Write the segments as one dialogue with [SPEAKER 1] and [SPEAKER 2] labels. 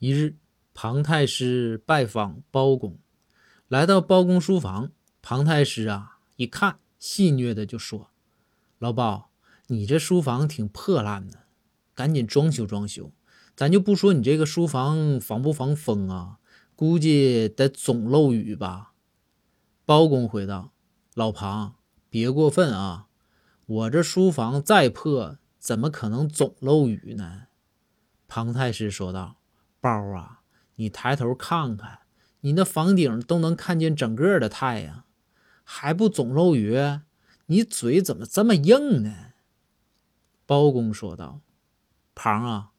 [SPEAKER 1] 一日，庞太师拜访包公，来到包公书房。庞太师啊，一看，戏谑的就说：“老包，你这书房挺破烂的，赶紧装修装修。咱就不说你这个书房防不防风啊，估计得总漏雨吧？”包公回道：“老庞，别过分啊，我这书房再破，怎么可能总漏雨呢？”庞太师说道。包啊，你抬头看看，你那房顶都能看见整个的太阳，还不总漏雨？你嘴怎么这么硬呢？包公说道：“庞啊，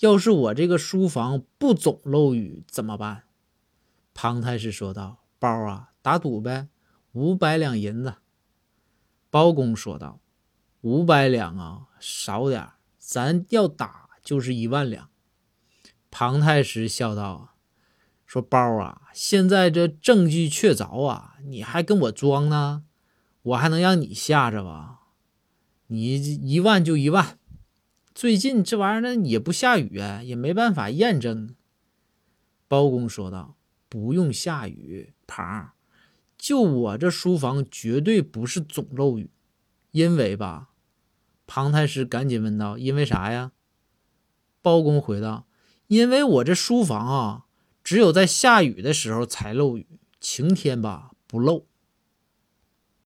[SPEAKER 1] 要是我这个书房不总漏雨怎么办？”庞太师说道：“包啊，打赌呗，五百两银子。”包公说道：“五百两啊，少点咱要打就是一万两。”庞太师笑道：“说包啊，现在这证据确凿啊，你还跟我装呢？我还能让你吓着吧？你一万就一万。最近这玩意儿呢也不下雨啊，也没办法验证。”包公说道：“不用下雨，庞，就我这书房绝对不是总漏雨，因为吧？”庞太师赶紧问道：“因为啥呀？”包公回道。因为我这书房啊，只有在下雨的时候才漏雨，晴天吧不漏。